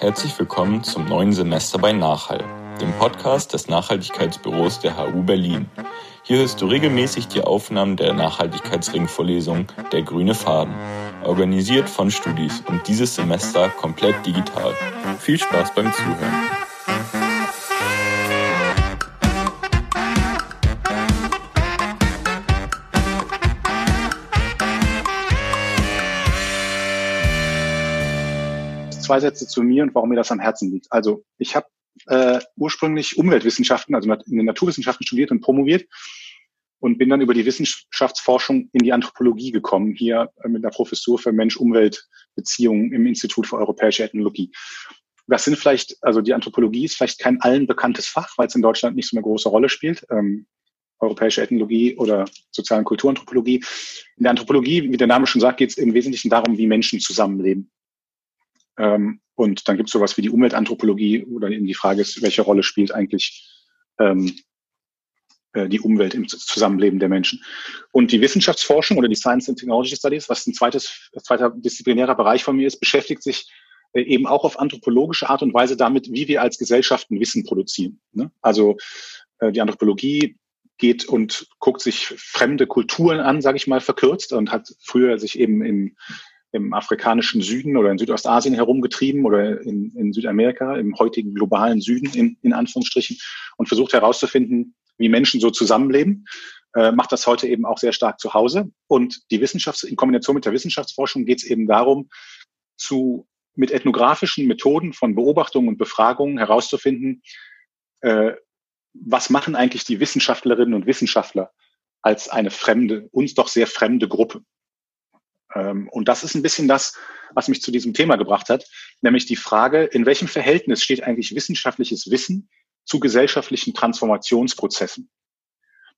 Herzlich willkommen zum neuen Semester bei Nachhall, dem Podcast des Nachhaltigkeitsbüros der HU Berlin. Hier hörst du regelmäßig die Aufnahmen der Nachhaltigkeitsringvorlesung Der grüne Faden, organisiert von Studis und dieses Semester komplett digital. Viel Spaß beim Zuhören. Zwei Sätze zu mir und warum mir das am Herzen liegt. Also ich habe äh, ursprünglich Umweltwissenschaften, also in den Naturwissenschaften studiert und promoviert und bin dann über die Wissenschaftsforschung in die Anthropologie gekommen, hier äh, mit der Professur für Mensch-Umwelt-Beziehungen im Institut für Europäische Ethnologie. Das sind vielleicht, also die Anthropologie ist vielleicht kein allen bekanntes Fach, weil es in Deutschland nicht so eine große Rolle spielt. Ähm, europäische Ethnologie oder sozialen Kulturanthropologie. In der Anthropologie, wie der Name schon sagt, geht es im Wesentlichen darum, wie Menschen zusammenleben. Ähm, und dann gibt es sowas wie die Umweltanthropologie, wo dann eben die Frage ist, welche Rolle spielt eigentlich ähm, äh, die Umwelt im Zusammenleben der Menschen. Und die Wissenschaftsforschung oder die Science and Technology Studies, was ein zweites, zweiter disziplinärer Bereich von mir ist, beschäftigt sich äh, eben auch auf anthropologische Art und Weise damit, wie wir als Gesellschaften Wissen produzieren. Ne? Also äh, die Anthropologie geht und guckt sich fremde Kulturen an, sage ich mal verkürzt, und hat früher sich eben in im afrikanischen Süden oder in Südostasien herumgetrieben oder in, in Südamerika, im heutigen globalen Süden in, in Anführungsstrichen und versucht herauszufinden, wie Menschen so zusammenleben. Äh, macht das heute eben auch sehr stark zu Hause. Und die Wissenschafts-, in Kombination mit der Wissenschaftsforschung geht es eben darum, zu, mit ethnografischen Methoden von Beobachtungen und Befragungen herauszufinden, äh, was machen eigentlich die Wissenschaftlerinnen und Wissenschaftler als eine fremde, uns doch sehr fremde Gruppe. Ähm, und das ist ein bisschen das, was mich zu diesem Thema gebracht hat, nämlich die Frage, in welchem Verhältnis steht eigentlich wissenschaftliches Wissen zu gesellschaftlichen Transformationsprozessen?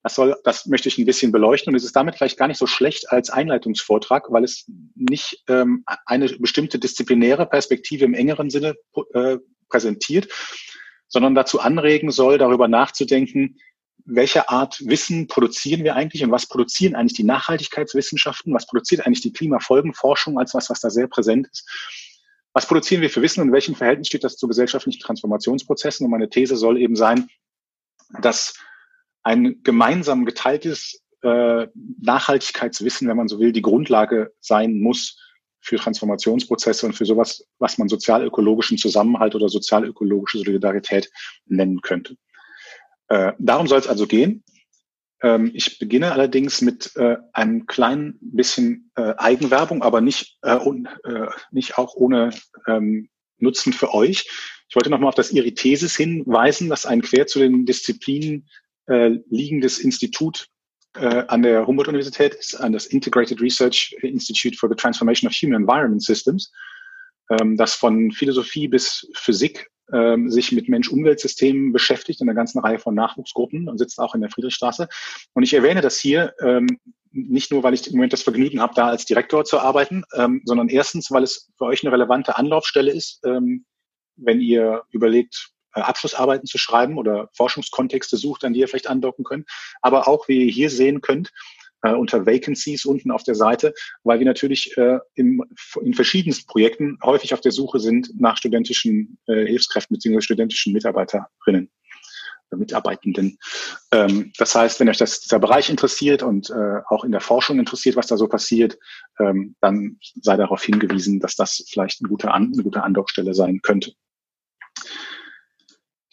Das soll, das möchte ich ein bisschen beleuchten und es ist damit vielleicht gar nicht so schlecht als Einleitungsvortrag, weil es nicht ähm, eine bestimmte disziplinäre Perspektive im engeren Sinne äh, präsentiert, sondern dazu anregen soll, darüber nachzudenken, welche Art Wissen produzieren wir eigentlich und was produzieren eigentlich die Nachhaltigkeitswissenschaften, was produziert eigentlich die Klimafolgenforschung als was, was da sehr präsent ist. Was produzieren wir für Wissen und in welchem Verhältnis steht das zu gesellschaftlichen Transformationsprozessen? Und meine These soll eben sein, dass ein gemeinsam geteiltes äh, Nachhaltigkeitswissen, wenn man so will, die Grundlage sein muss für Transformationsprozesse und für sowas, was man sozialökologischen Zusammenhalt oder sozialökologische Solidarität nennen könnte. Äh, darum soll es also gehen. Ähm, ich beginne allerdings mit äh, einem kleinen bisschen äh, Eigenwerbung, aber nicht, äh, un, äh, nicht auch ohne ähm, Nutzen für euch. Ich wollte nochmal auf das Iritesis hinweisen, das ein quer zu den Disziplinen liegendes Institut an der Humboldt-Universität ist, an das Integrated Research Institute for the Transformation of Human Environment Systems, ähm, das von Philosophie bis Physik ähm, sich mit Mensch-Umwelt-Systemen beschäftigt, in einer ganzen Reihe von Nachwuchsgruppen und sitzt auch in der Friedrichstraße. Und ich erwähne das hier ähm, nicht nur, weil ich im Moment das Vergnügen habe, da als Direktor zu arbeiten, ähm, sondern erstens, weil es für euch eine relevante Anlaufstelle ist, ähm, wenn ihr überlegt, äh, Abschlussarbeiten zu schreiben oder Forschungskontexte sucht, an die ihr vielleicht andocken könnt. Aber auch, wie ihr hier sehen könnt, äh, unter Vacancies unten auf der Seite, weil wir natürlich äh, im, in verschiedensten Projekten häufig auf der Suche sind nach studentischen äh, Hilfskräften bzw. studentischen Mitarbeiterinnen. Äh, Mitarbeitenden. Ähm, das heißt, wenn euch das, dieser Bereich interessiert und äh, auch in der Forschung interessiert, was da so passiert, ähm, dann sei darauf hingewiesen, dass das vielleicht eine gute, An eine gute Andockstelle sein könnte.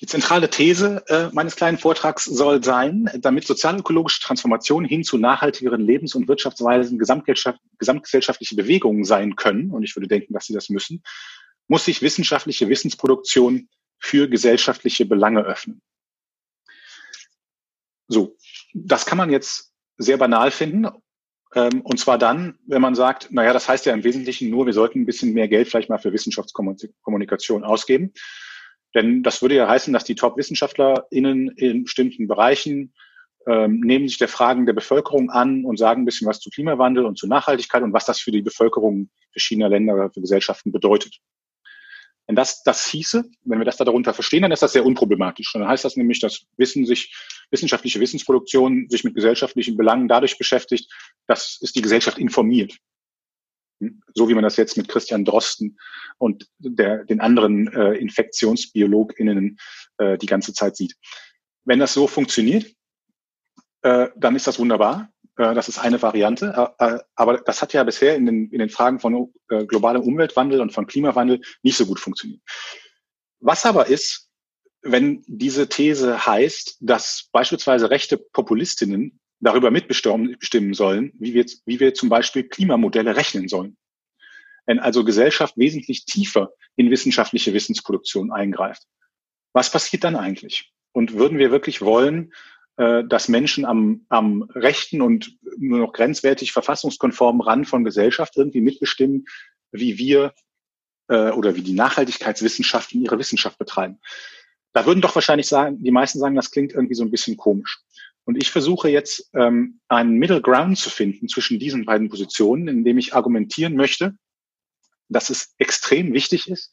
Die zentrale These äh, meines kleinen Vortrags soll sein, damit sozialökologische Transformation hin zu nachhaltigeren Lebens- und Wirtschaftsweisen gesamtgesellschaftliche Bewegungen sein können, und ich würde denken, dass sie das müssen, muss sich wissenschaftliche Wissensproduktion für gesellschaftliche Belange öffnen. So, das kann man jetzt sehr banal finden. Ähm, und zwar dann, wenn man sagt, naja, das heißt ja im Wesentlichen nur, wir sollten ein bisschen mehr Geld vielleicht mal für Wissenschaftskommunikation ausgeben. Denn das würde ja heißen, dass die Top-WissenschaftlerInnen in bestimmten Bereichen ähm, nehmen sich der Fragen der Bevölkerung an und sagen ein bisschen was zu Klimawandel und zu Nachhaltigkeit und was das für die Bevölkerung verschiedener Länder oder für Gesellschaften bedeutet. Wenn das das hieße, wenn wir das darunter verstehen, dann ist das sehr unproblematisch. dann heißt das nämlich, dass Wissen sich, wissenschaftliche Wissensproduktion sich mit gesellschaftlichen Belangen dadurch beschäftigt, dass es die Gesellschaft informiert. So wie man das jetzt mit Christian Drosten und der, den anderen äh, InfektionsbiologInnen äh, die ganze Zeit sieht. Wenn das so funktioniert, äh, dann ist das wunderbar. Äh, das ist eine Variante. Äh, äh, aber das hat ja bisher in den, in den Fragen von äh, globalem Umweltwandel und von Klimawandel nicht so gut funktioniert. Was aber ist, wenn diese These heißt, dass beispielsweise rechte Populistinnen darüber mitbestimmen sollen, wie wir, wie wir zum Beispiel Klimamodelle rechnen sollen. Wenn also Gesellschaft wesentlich tiefer in wissenschaftliche Wissensproduktion eingreift. Was passiert dann eigentlich? Und würden wir wirklich wollen, äh, dass Menschen am, am rechten und nur noch grenzwertig verfassungskonformen Rand von Gesellschaft irgendwie mitbestimmen, wie wir äh, oder wie die Nachhaltigkeitswissenschaften ihre Wissenschaft betreiben? Da würden doch wahrscheinlich sagen, die meisten sagen, das klingt irgendwie so ein bisschen komisch. Und ich versuche jetzt ähm, einen Middle Ground zu finden zwischen diesen beiden Positionen, indem ich argumentieren möchte, dass es extrem wichtig ist,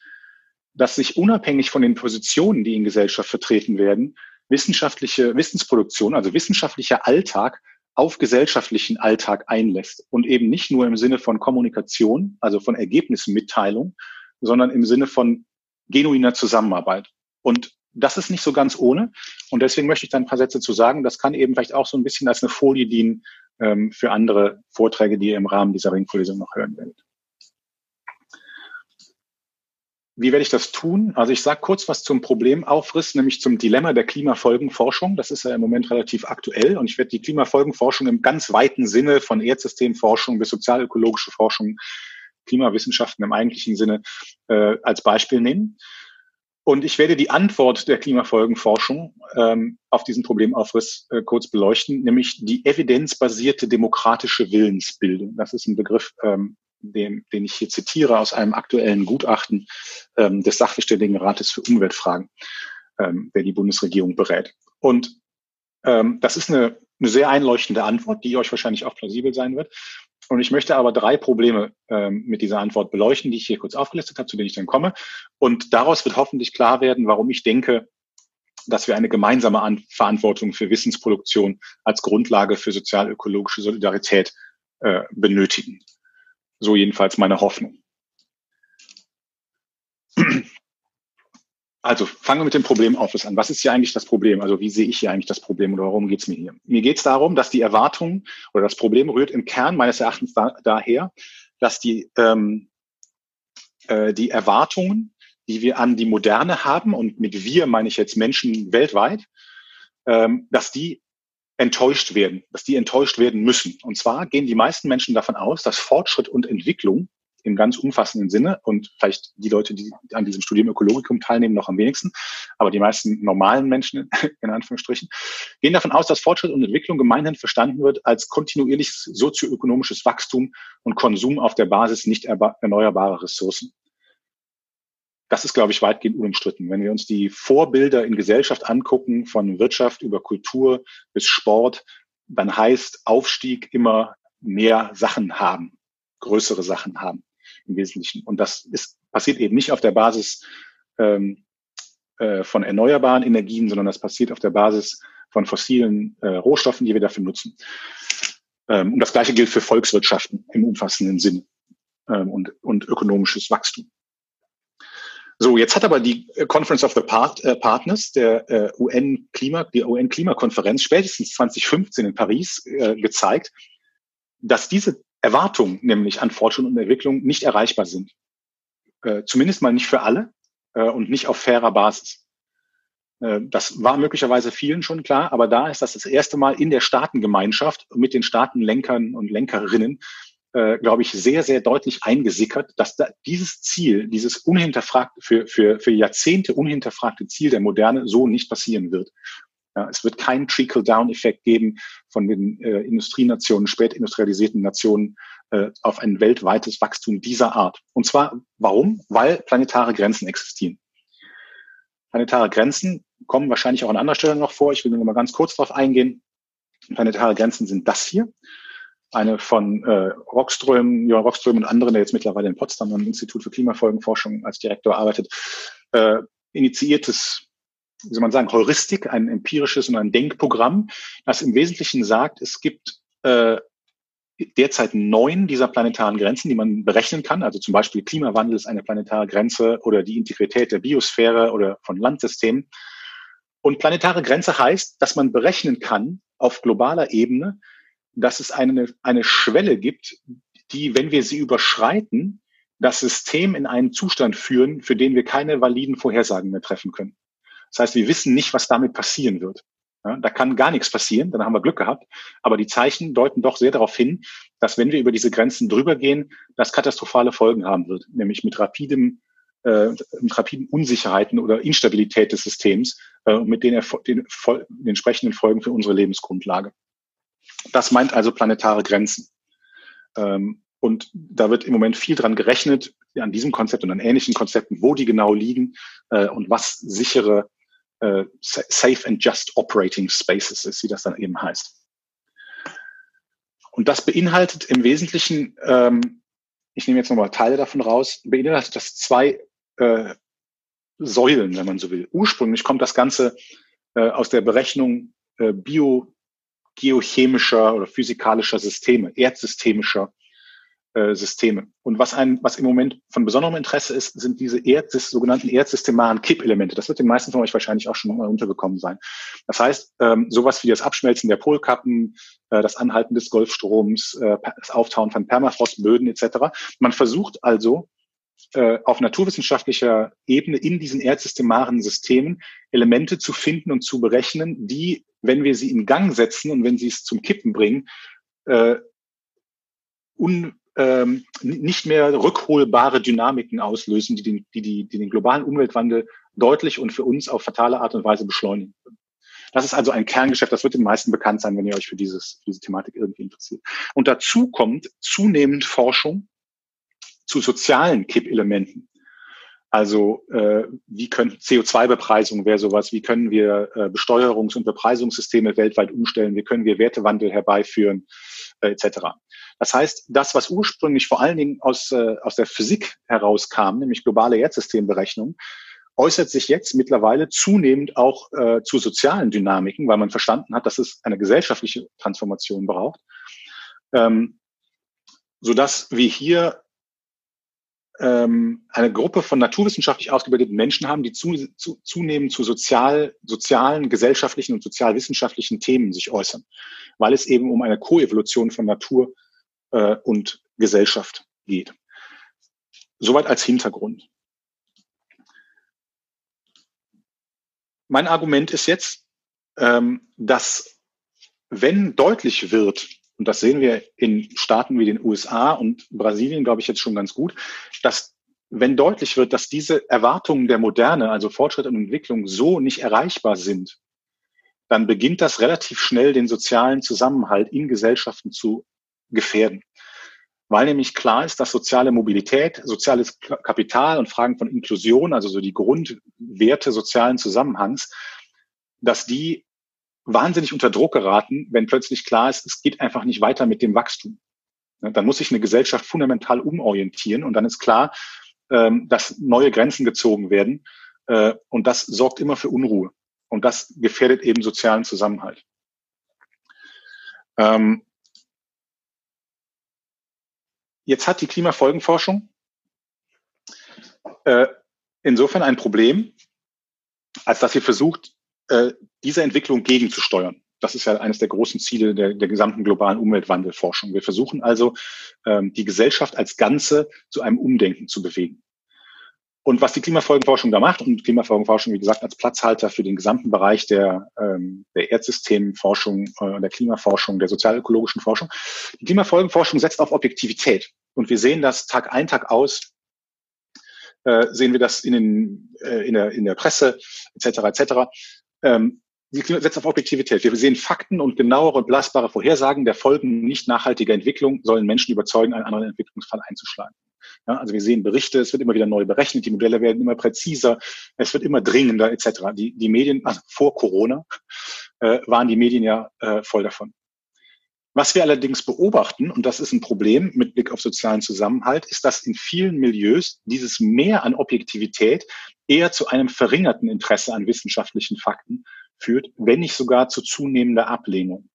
dass sich unabhängig von den Positionen, die in Gesellschaft vertreten werden, wissenschaftliche Wissensproduktion, also wissenschaftlicher Alltag auf gesellschaftlichen Alltag einlässt und eben nicht nur im Sinne von Kommunikation, also von Ergebnismitteilung, sondern im Sinne von genuiner Zusammenarbeit. Und das ist nicht so ganz ohne. Und deswegen möchte ich da ein paar Sätze zu sagen. Das kann eben vielleicht auch so ein bisschen als eine Folie dienen ähm, für andere Vorträge, die ihr im Rahmen dieser Ringvorlesung noch hören werdet. Wie werde ich das tun? Also ich sage kurz was zum Problemaufriss, nämlich zum Dilemma der Klimafolgenforschung. Das ist ja im Moment relativ aktuell und ich werde die Klimafolgenforschung im ganz weiten Sinne von Erdsystemforschung bis sozialökologische Forschung, Klimawissenschaften im eigentlichen Sinne äh, als Beispiel nehmen. Und ich werde die Antwort der Klimafolgenforschung ähm, auf diesen Problemaufriss äh, kurz beleuchten, nämlich die evidenzbasierte demokratische Willensbildung. Das ist ein Begriff, ähm, den, den ich hier zitiere aus einem aktuellen Gutachten ähm, des Sachverständigenrates für Umweltfragen, ähm, der die Bundesregierung berät. Und ähm, das ist eine, eine sehr einleuchtende Antwort, die euch wahrscheinlich auch plausibel sein wird. Und ich möchte aber drei Probleme ähm, mit dieser Antwort beleuchten, die ich hier kurz aufgelistet habe, zu denen ich dann komme. Und daraus wird hoffentlich klar werden, warum ich denke, dass wir eine gemeinsame An Verantwortung für Wissensproduktion als Grundlage für sozial-ökologische Solidarität äh, benötigen. So jedenfalls meine Hoffnung. Also fangen wir mit dem Problemaufriss an. Was ist hier eigentlich das Problem? Also wie sehe ich hier eigentlich das Problem oder warum geht es mir hier? Mir geht es darum, dass die Erwartung oder das Problem rührt im Kern meines Erachtens da, daher, dass die, ähm, äh, die Erwartungen, die wir an die Moderne haben, und mit wir meine ich jetzt Menschen weltweit, ähm, dass die enttäuscht werden, dass die enttäuscht werden müssen. Und zwar gehen die meisten Menschen davon aus, dass Fortschritt und Entwicklung im ganz umfassenden Sinne und vielleicht die Leute, die an diesem Studium Ökologikum teilnehmen, noch am wenigsten, aber die meisten normalen Menschen, in Anführungsstrichen, gehen davon aus, dass Fortschritt und Entwicklung gemeinhin verstanden wird als kontinuierliches sozioökonomisches Wachstum und Konsum auf der Basis nicht erneuerbarer Ressourcen. Das ist, glaube ich, weitgehend unumstritten. Wenn wir uns die Vorbilder in Gesellschaft angucken, von Wirtschaft über Kultur bis Sport, dann heißt Aufstieg immer mehr Sachen haben, größere Sachen haben im Wesentlichen. Und das ist, passiert eben nicht auf der Basis ähm, äh, von erneuerbaren Energien, sondern das passiert auf der Basis von fossilen äh, Rohstoffen, die wir dafür nutzen. Ähm, und das Gleiche gilt für Volkswirtschaften im umfassenden Sinn ähm, und, und ökonomisches Wachstum. So, jetzt hat aber die Conference of the Part, äh, Partners der äh, UN Klima, die UN Klimakonferenz spätestens 2015 in Paris äh, gezeigt, dass diese Erwartungen nämlich an Fortschritt und Entwicklung nicht erreichbar sind. Äh, zumindest mal nicht für alle äh, und nicht auf fairer Basis. Äh, das war möglicherweise vielen schon klar, aber da ist das das erste Mal in der Staatengemeinschaft mit den Staatenlenkern und Lenkerinnen, äh, glaube ich, sehr, sehr deutlich eingesickert, dass da dieses Ziel, dieses unhinterfragte, für, für, für Jahrzehnte unhinterfragte Ziel der Moderne so nicht passieren wird. Ja, es wird keinen Trickle-Down-Effekt geben von den äh, Industrienationen, spätindustrialisierten Nationen äh, auf ein weltweites Wachstum dieser Art. Und zwar warum? Weil planetare Grenzen existieren. Planetare Grenzen kommen wahrscheinlich auch an anderer Stelle noch vor. Ich will nur mal ganz kurz darauf eingehen. Planetare Grenzen sind das hier. Eine von äh, Rockström, Johann Rockström und anderen, der jetzt mittlerweile in Potsdam am Institut für Klimafolgenforschung als Direktor arbeitet, äh, initiiertes wie soll man sagen, Heuristik, ein empirisches und ein Denkprogramm, das im Wesentlichen sagt, es gibt äh, derzeit neun dieser planetaren Grenzen, die man berechnen kann. Also zum Beispiel Klimawandel ist eine planetare Grenze oder die Integrität der Biosphäre oder von Landsystemen. Und planetare Grenze heißt, dass man berechnen kann auf globaler Ebene, dass es eine, eine Schwelle gibt, die, wenn wir sie überschreiten, das System in einen Zustand führen, für den wir keine validen Vorhersagen mehr treffen können. Das heißt, wir wissen nicht, was damit passieren wird. Ja, da kann gar nichts passieren, dann haben wir Glück gehabt. Aber die Zeichen deuten doch sehr darauf hin, dass wenn wir über diese Grenzen drüber gehen, das katastrophale Folgen haben wird, nämlich mit rapidem äh, mit rapiden Unsicherheiten oder Instabilität des Systems äh, und mit den, den, den entsprechenden Folgen für unsere Lebensgrundlage. Das meint also planetare Grenzen. Ähm, und da wird im Moment viel dran gerechnet, an diesem Konzept und an ähnlichen Konzepten, wo die genau liegen äh, und was sichere äh, Safe and Just Operating Spaces ist, wie das dann eben heißt. Und das beinhaltet im Wesentlichen, ähm, ich nehme jetzt nochmal Teile davon raus, beinhaltet das zwei äh, Säulen, wenn man so will. Ursprünglich kommt das Ganze äh, aus der Berechnung äh, biogeochemischer oder physikalischer Systeme, erdsystemischer äh, Systeme. Und was ein, was im Moment von besonderem Interesse ist, sind diese Erd, sogenannten erdsystemaren Kippelemente. Das wird den meisten von euch wahrscheinlich auch schon mal untergekommen sein. Das heißt, ähm, sowas wie das Abschmelzen der Polkappen, äh, das Anhalten des Golfstroms, äh, das Auftauen von Permafrostböden etc. Man versucht also äh, auf naturwissenschaftlicher Ebene in diesen erdsystemaren Systemen Elemente zu finden und zu berechnen, die, wenn wir sie in Gang setzen und wenn sie es zum Kippen bringen, äh, ähm, nicht mehr rückholbare Dynamiken auslösen, die den, die, die, die den globalen Umweltwandel deutlich und für uns auf fatale Art und Weise beschleunigen können. Das ist also ein Kerngeschäft, das wird den meisten bekannt sein, wenn ihr euch für dieses, für diese Thematik irgendwie interessiert. Und dazu kommt zunehmend Forschung zu sozialen Kippelementen. Also äh, wie können CO2-Bepreisung wäre sowas, wie können wir äh, Besteuerungs- und Bepreisungssysteme weltweit umstellen, wie können wir Wertewandel herbeiführen, äh, etc. Das heißt, das, was ursprünglich vor allen Dingen aus, äh, aus der Physik herauskam, nämlich globale Erdsystemberechnung, äußert sich jetzt mittlerweile zunehmend auch äh, zu sozialen Dynamiken, weil man verstanden hat, dass es eine gesellschaftliche Transformation braucht, ähm, sodass wir hier ähm, eine Gruppe von naturwissenschaftlich ausgebildeten Menschen haben, die zu, zu, zunehmend zu sozial, sozialen, gesellschaftlichen und sozialwissenschaftlichen Themen sich äußern, weil es eben um eine Koevolution von Natur äh, und Gesellschaft geht. Soweit als Hintergrund. Mein Argument ist jetzt, ähm, dass wenn deutlich wird, und das sehen wir in Staaten wie den USA und Brasilien, glaube ich, jetzt schon ganz gut, dass wenn deutlich wird, dass diese Erwartungen der Moderne, also Fortschritt und Entwicklung, so nicht erreichbar sind, dann beginnt das relativ schnell den sozialen Zusammenhalt in Gesellschaften zu gefährden. Weil nämlich klar ist, dass soziale Mobilität, soziales Kapital und Fragen von Inklusion, also so die Grundwerte sozialen Zusammenhangs, dass die wahnsinnig unter Druck geraten, wenn plötzlich klar ist, es geht einfach nicht weiter mit dem Wachstum. Dann muss sich eine Gesellschaft fundamental umorientieren und dann ist klar, ähm, dass neue Grenzen gezogen werden äh, und das sorgt immer für Unruhe und das gefährdet eben sozialen Zusammenhalt. Ähm, jetzt hat die Klimafolgenforschung äh, insofern ein Problem, als dass sie versucht, äh, dieser Entwicklung gegenzusteuern. Das ist ja eines der großen Ziele der, der gesamten globalen Umweltwandelforschung. Wir versuchen also, ähm, die Gesellschaft als Ganze zu einem Umdenken zu bewegen. Und was die Klimafolgenforschung da macht, und Klimafolgenforschung, wie gesagt, als Platzhalter für den gesamten Bereich der, ähm, der Erdsystemforschung, äh, der Klimaforschung, der sozialökologischen Forschung, die Klimafolgenforschung setzt auf Objektivität. Und wir sehen das Tag ein, Tag aus, äh, sehen wir das in, den, äh, in, der, in der Presse etc. etc. Ähm, die setzt auf Objektivität. Wir sehen Fakten und genauere und belastbare Vorhersagen der Folgen nicht nachhaltiger Entwicklung sollen Menschen überzeugen, einen anderen Entwicklungsfall einzuschlagen. Ja, also wir sehen Berichte, es wird immer wieder neu berechnet, die Modelle werden immer präziser, es wird immer dringender etc. Die, die Medien, also vor Corona, äh, waren die Medien ja äh, voll davon. Was wir allerdings beobachten, und das ist ein Problem mit Blick auf sozialen Zusammenhalt, ist, dass in vielen Milieus dieses Mehr an Objektivität eher zu einem verringerten Interesse an wissenschaftlichen Fakten führt, wenn nicht sogar zu zunehmender Ablehnung.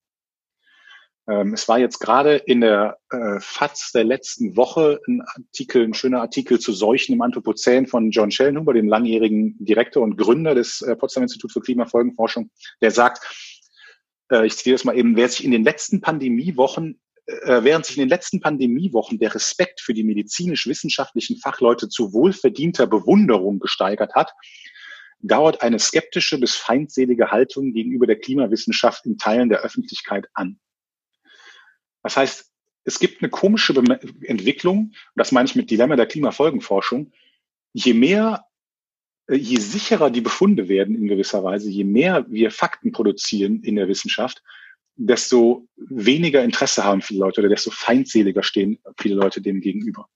Ähm, es war jetzt gerade in der äh, FAZ der letzten Woche ein Artikel, ein schöner Artikel zu Seuchen im Anthropozän von John Schellenhuber, dem langjährigen Direktor und Gründer des äh, Potsdam Institut für Klimafolgenforschung, der sagt, äh, ich zitiere das mal eben, wer sich in den letzten Pandemiewochen äh, während sich in den letzten Pandemiewochen der Respekt für die medizinisch-wissenschaftlichen Fachleute zu wohlverdienter Bewunderung gesteigert hat, dauert eine skeptische bis feindselige Haltung gegenüber der Klimawissenschaft in Teilen der Öffentlichkeit an. Das heißt, es gibt eine komische Entwicklung, und das meine ich mit Dilemma der Klimafolgenforschung, je mehr, äh, je sicherer die Befunde werden in gewisser Weise, je mehr wir Fakten produzieren in der Wissenschaft, desto weniger Interesse haben viele Leute oder desto feindseliger stehen viele Leute dem gegenüber.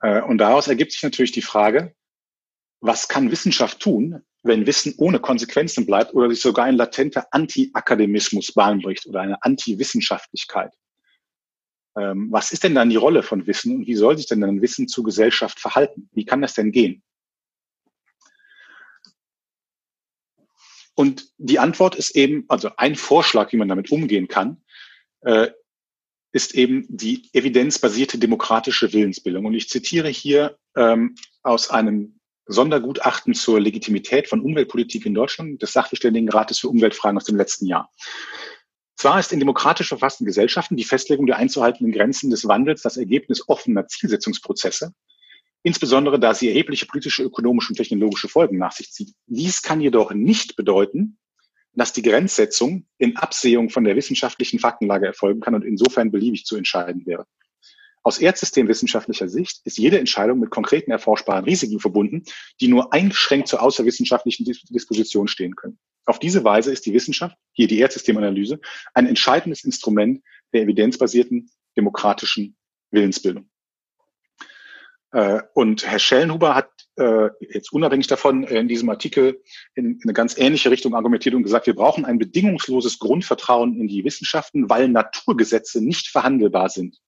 Äh, und daraus ergibt sich natürlich die Frage, was kann Wissenschaft tun, wenn Wissen ohne Konsequenzen bleibt oder sich sogar ein latenter Anti-Akademismus Bahn bricht oder eine Anti-Wissenschaftlichkeit? Ähm, was ist denn dann die Rolle von Wissen und wie soll sich denn dann Wissen zur Gesellschaft verhalten? Wie kann das denn gehen? Und die Antwort ist eben, also ein Vorschlag, wie man damit umgehen kann, äh, ist eben die evidenzbasierte demokratische Willensbildung. Und ich zitiere hier ähm, aus einem Sondergutachten zur Legitimität von Umweltpolitik in Deutschland des Sachverständigenrates für Umweltfragen aus dem letzten Jahr. Zwar ist in demokratisch verfassten Gesellschaften die Festlegung der einzuhaltenden Grenzen des Wandels das Ergebnis offener Zielsetzungsprozesse, insbesondere da sie erhebliche politische, ökonomische und technologische Folgen nach sich zieht. Dies kann jedoch nicht bedeuten, dass die Grenzsetzung in Absehung von der wissenschaftlichen Faktenlage erfolgen kann und insofern beliebig zu entscheiden wäre. Aus erdsystemwissenschaftlicher Sicht ist jede Entscheidung mit konkreten erforschbaren Risiken verbunden, die nur eingeschränkt zur außerwissenschaftlichen Disposition stehen können. Auf diese Weise ist die Wissenschaft, hier die Erdsystemanalyse, ein entscheidendes Instrument der evidenzbasierten demokratischen Willensbildung. Äh, und Herr Schellenhuber hat äh, jetzt unabhängig davon in diesem Artikel in eine ganz ähnliche Richtung argumentiert und gesagt, wir brauchen ein bedingungsloses Grundvertrauen in die Wissenschaften, weil Naturgesetze nicht verhandelbar sind.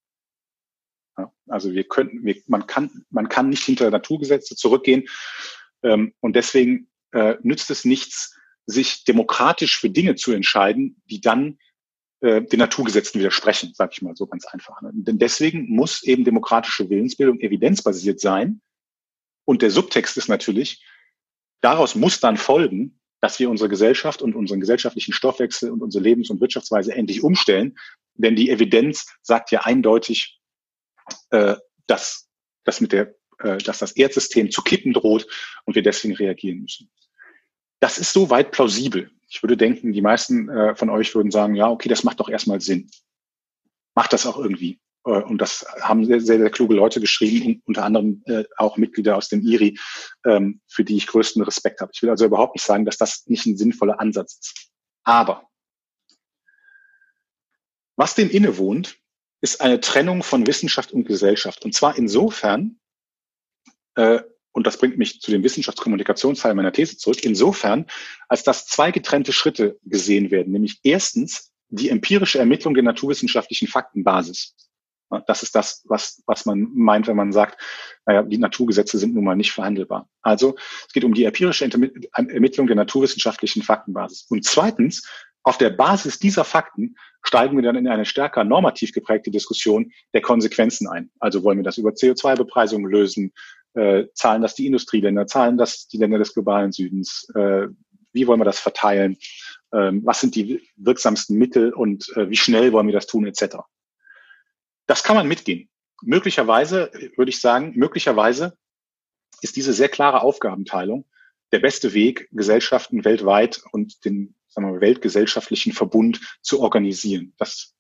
Also wir können, wir, man kann, man kann nicht hinter Naturgesetze zurückgehen ähm, und deswegen äh, nützt es nichts, sich demokratisch für Dinge zu entscheiden, die dann äh, den Naturgesetzen widersprechen, sage ich mal so ganz einfach. Ne? Denn deswegen muss eben demokratische Willensbildung evidenzbasiert sein. Und der Subtext ist natürlich, daraus muss dann folgen, dass wir unsere Gesellschaft und unseren gesellschaftlichen Stoffwechsel und unsere Lebens- und Wirtschaftsweise endlich umstellen. Denn die Evidenz sagt ja eindeutig, äh, dass, dass, mit der, äh, dass das Erdsystem zu kippen droht und wir deswegen reagieren müssen. Das ist soweit plausibel. Ich würde denken, die meisten äh, von euch würden sagen, ja, okay, das macht doch erstmal Sinn. Macht das auch irgendwie. Äh, und das haben sehr, sehr, sehr kluge Leute geschrieben, unter anderem äh, auch Mitglieder aus dem IRI, ähm, für die ich größten Respekt habe. Ich will also überhaupt nicht sagen, dass das nicht ein sinnvoller Ansatz ist. Aber was dem innewohnt, ist eine Trennung von Wissenschaft und Gesellschaft. Und zwar insofern, äh, und das bringt mich zu dem Wissenschaftskommunikationsteil meiner These zurück, insofern, als dass zwei getrennte Schritte gesehen werden, nämlich erstens die empirische Ermittlung der naturwissenschaftlichen Faktenbasis. Das ist das, was, was man meint, wenn man sagt, naja, die Naturgesetze sind nun mal nicht verhandelbar. Also es geht um die empirische Ermittlung der naturwissenschaftlichen Faktenbasis. Und zweitens, auf der Basis dieser Fakten steigen wir dann in eine stärker normativ geprägte Diskussion der Konsequenzen ein. Also wollen wir das über CO2-Bepreisung lösen? Äh, zahlen das die Industrieländer? Zahlen das die Länder des globalen Südens? Äh, wie wollen wir das verteilen? Ähm, was sind die wirksamsten Mittel und äh, wie schnell wollen wir das tun, etc. Das kann man mitgehen. Möglicherweise, würde ich sagen, möglicherweise ist diese sehr klare Aufgabenteilung der beste Weg, Gesellschaften weltweit und den sagen wir, weltgesellschaftlichen Verbund zu organisieren. Das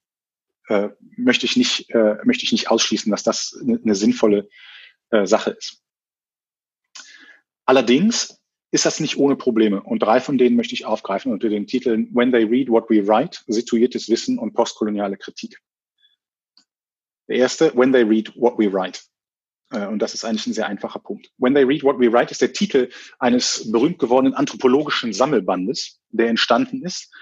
äh, möchte ich nicht äh, möchte ich nicht ausschließen, dass das eine, eine sinnvolle äh, Sache ist. Allerdings ist das nicht ohne Probleme. Und drei von denen möchte ich aufgreifen unter den Titeln When They Read What We Write, situiertes Wissen und postkoloniale Kritik. Der erste, When They Read What We Write. Äh, und das ist eigentlich ein sehr einfacher Punkt. When They Read What We Write ist der Titel eines berühmt gewordenen anthropologischen Sammelbandes, der entstanden ist,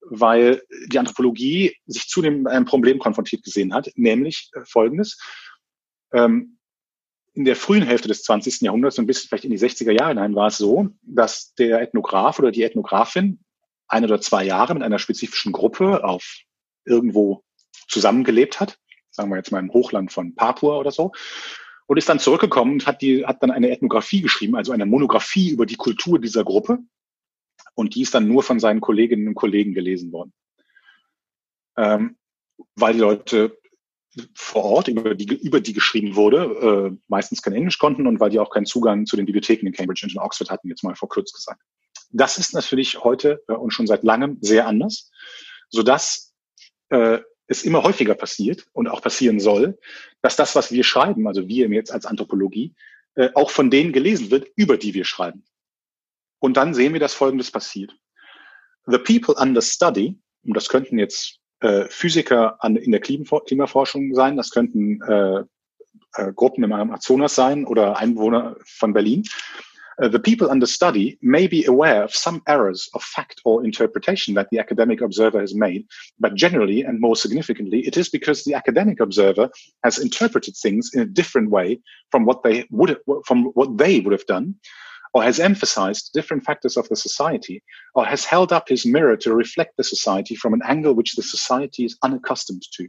weil die Anthropologie sich zunehmend mit einem Problem konfrontiert gesehen hat, nämlich äh, folgendes. Ähm, in der frühen Hälfte des 20. Jahrhunderts und bis vielleicht in die 60er Jahre hinein war es so, dass der Ethnograph oder die Ethnografin ein oder zwei Jahre mit einer spezifischen Gruppe auf irgendwo zusammengelebt hat, sagen wir jetzt mal im Hochland von Papua oder so, und ist dann zurückgekommen und hat, die, hat dann eine Ethnographie geschrieben, also eine Monographie über die Kultur dieser Gruppe. Und die ist dann nur von seinen Kolleginnen und Kollegen gelesen worden. Ähm, weil die Leute vor Ort, über die, über die geschrieben wurde, äh, meistens kein Englisch konnten und weil die auch keinen Zugang zu den Bibliotheken in Cambridge und in Oxford hatten, jetzt mal vor kurz gesagt. Das ist natürlich heute äh, und schon seit langem sehr anders, sodass äh, es immer häufiger passiert und auch passieren soll, dass das, was wir schreiben, also wir jetzt als Anthropologie, äh, auch von denen gelesen wird, über die wir schreiben. Und dann sehen wir, dass Folgendes passiert. The people under study, und das könnten jetzt äh, Physiker an, in der Klimaforschung sein, das könnten äh, äh, Gruppen im Amazonas sein oder Einwohner von Berlin. Uh, the people under study may be aware of some errors of fact or interpretation that the academic observer has made, but generally and more significantly, it is because the academic observer has interpreted things in a different way from what they would from what they would have done, or has emphasized different factors of the society, or has held up his mirror to reflect the society from an angle which the society is unaccustomed to.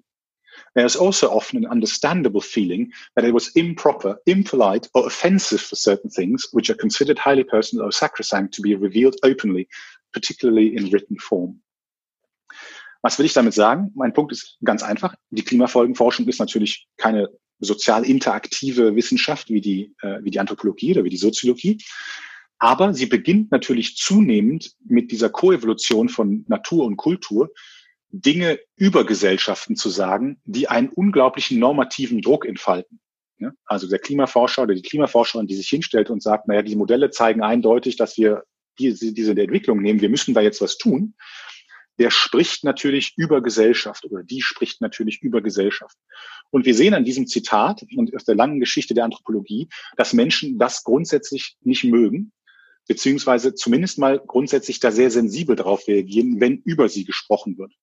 There's also often an understandable feeling that it was improper, impolite, or offensive for certain things which are considered highly personal or sacrosanct to be revealed openly, particularly in written form. Was will ich damit sagen? Mein Punkt ist ganz einfach. Die Klimafolgenforschung ist natürlich keine sozial interaktive Wissenschaft wie die, äh, wie die Anthropologie oder wie die Soziologie. Aber sie beginnt natürlich zunehmend mit dieser Koevolution von Natur und Kultur Dinge über Gesellschaften zu sagen, die einen unglaublichen normativen Druck entfalten. Ja? Also der Klimaforscher oder die Klimaforscherin, die sich hinstellt und sagt, naja, die Modelle zeigen eindeutig, dass wir diese, diese Entwicklung nehmen, wir müssen da jetzt was tun, der spricht natürlich über Gesellschaft oder die spricht natürlich über Gesellschaft. Und wir sehen an diesem Zitat und aus der langen Geschichte der Anthropologie, dass Menschen das grundsätzlich nicht mögen, beziehungsweise zumindest mal grundsätzlich da sehr sensibel darauf reagieren, wenn über sie gesprochen wird.